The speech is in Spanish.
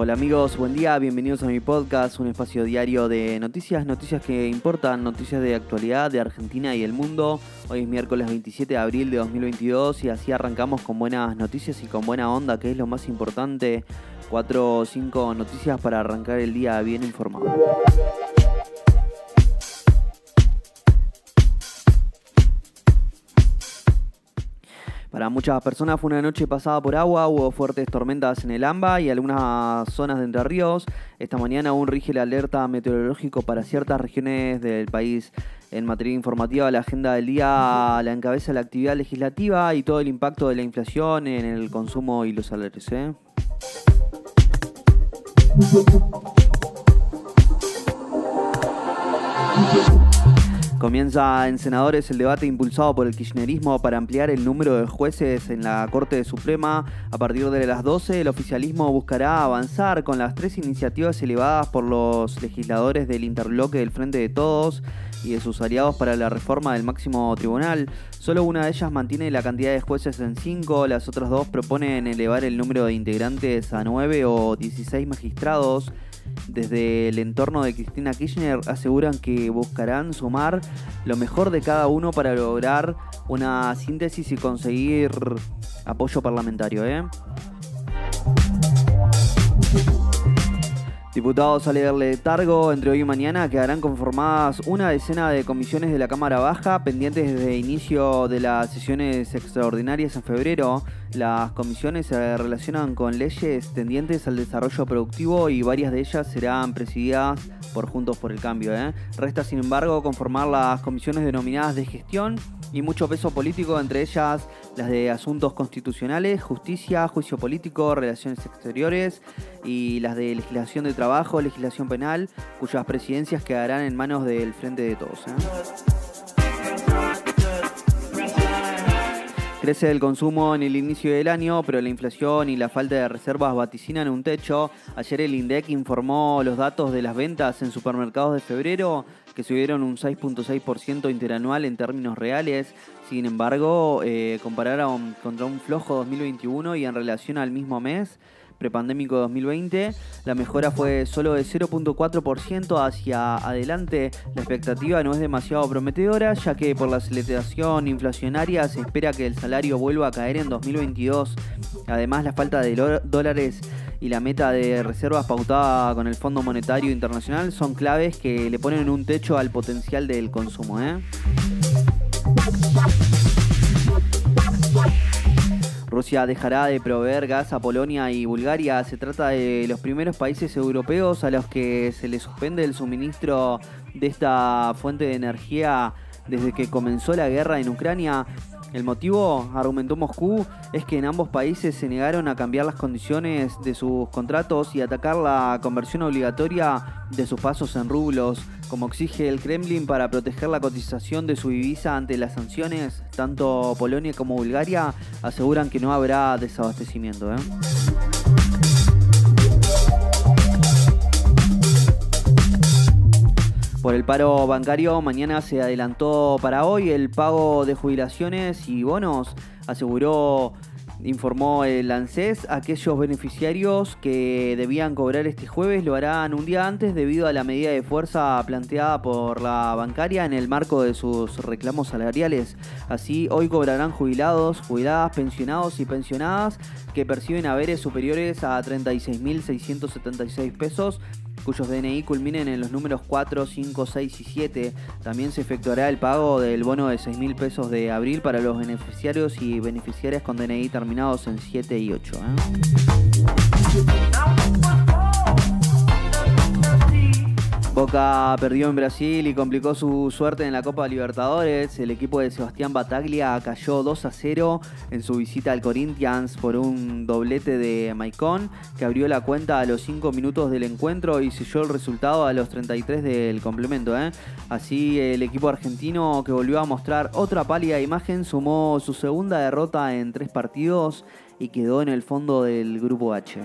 Hola amigos, buen día, bienvenidos a mi podcast, un espacio diario de noticias, noticias que importan, noticias de actualidad de Argentina y el mundo. Hoy es miércoles 27 de abril de 2022 y así arrancamos con buenas noticias y con buena onda, que es lo más importante. Cuatro o cinco noticias para arrancar el día bien informado. Para muchas personas fue una noche pasada por agua, hubo fuertes tormentas en el AMBA y algunas zonas de Entre Ríos. Esta mañana aún rige la alerta meteorológico para ciertas regiones del país. En materia informativa, la agenda del día la encabeza la actividad legislativa y todo el impacto de la inflación en el consumo y los salarios. ¿eh? Comienza en senadores el debate impulsado por el kirchnerismo para ampliar el número de jueces en la Corte Suprema. A partir de las 12, el oficialismo buscará avanzar con las tres iniciativas elevadas por los legisladores del interbloque del Frente de Todos y de sus aliados para la reforma del máximo tribunal. Solo una de ellas mantiene la cantidad de jueces en 5, las otras dos proponen elevar el número de integrantes a 9 o 16 magistrados desde el entorno de Cristina Kirchner aseguran que buscarán sumar lo mejor de cada uno para lograr una síntesis y conseguir apoyo parlamentario. ¿eh? Diputados al letargo, entre hoy y mañana quedarán conformadas una decena de comisiones de la Cámara Baja pendientes desde inicio de las sesiones extraordinarias en febrero. Las comisiones se relacionan con leyes tendientes al desarrollo productivo y varias de ellas serán presididas por Juntos por el Cambio. ¿eh? Resta, sin embargo, conformar las comisiones denominadas de gestión y mucho peso político, entre ellas las de asuntos constitucionales, justicia, juicio político, relaciones exteriores y las de legislación de trabajo, legislación penal, cuyas presidencias quedarán en manos del Frente de Todos. ¿eh? Crece el consumo en el inicio del año, pero la inflación y la falta de reservas vaticinan un techo. Ayer el INDEC informó los datos de las ventas en supermercados de febrero, que subieron un 6.6% interanual en términos reales. Sin embargo, eh, compararon contra un flojo 2021 y en relación al mismo mes, prepandémico 2020. La mejora fue solo de 0.4% hacia adelante. La expectativa no es demasiado prometedora, ya que por la aceleración inflacionaria se espera que el salario vuelva a caer en 2022. Además, la falta de dólares y la meta de reservas pautada con el Fondo Monetario Internacional son claves que le ponen un techo al potencial del consumo. ¿eh? Rusia dejará de proveer gas a Polonia y Bulgaria. Se trata de los primeros países europeos a los que se les suspende el suministro de esta fuente de energía desde que comenzó la guerra en Ucrania. El motivo, argumentó Moscú, es que en ambos países se negaron a cambiar las condiciones de sus contratos y atacar la conversión obligatoria de sus pasos en rublos, como exige el Kremlin para proteger la cotización de su divisa ante las sanciones. Tanto Polonia como Bulgaria aseguran que no habrá desabastecimiento. ¿eh? Por el paro bancario, mañana se adelantó para hoy el pago de jubilaciones y bonos, aseguró, informó el ANSES, aquellos beneficiarios que debían cobrar este jueves lo harán un día antes debido a la medida de fuerza planteada por la bancaria en el marco de sus reclamos salariales. Así, hoy cobrarán jubilados, jubiladas, pensionados y pensionadas que perciben haberes superiores a 36.676 pesos cuyos DNI culminen en los números 4, 5, 6 y 7. También se efectuará el pago del bono de 6 mil pesos de abril para los beneficiarios y beneficiarias con DNI terminados en 7 y 8. Perdió en Brasil y complicó su suerte en la Copa Libertadores. El equipo de Sebastián Bataglia cayó 2 a 0 en su visita al Corinthians por un doblete de Maicon, que abrió la cuenta a los 5 minutos del encuentro y selló el resultado a los 33 del complemento. ¿eh? Así, el equipo argentino, que volvió a mostrar otra pálida imagen, sumó su segunda derrota en tres partidos y quedó en el fondo del grupo H. ¿eh?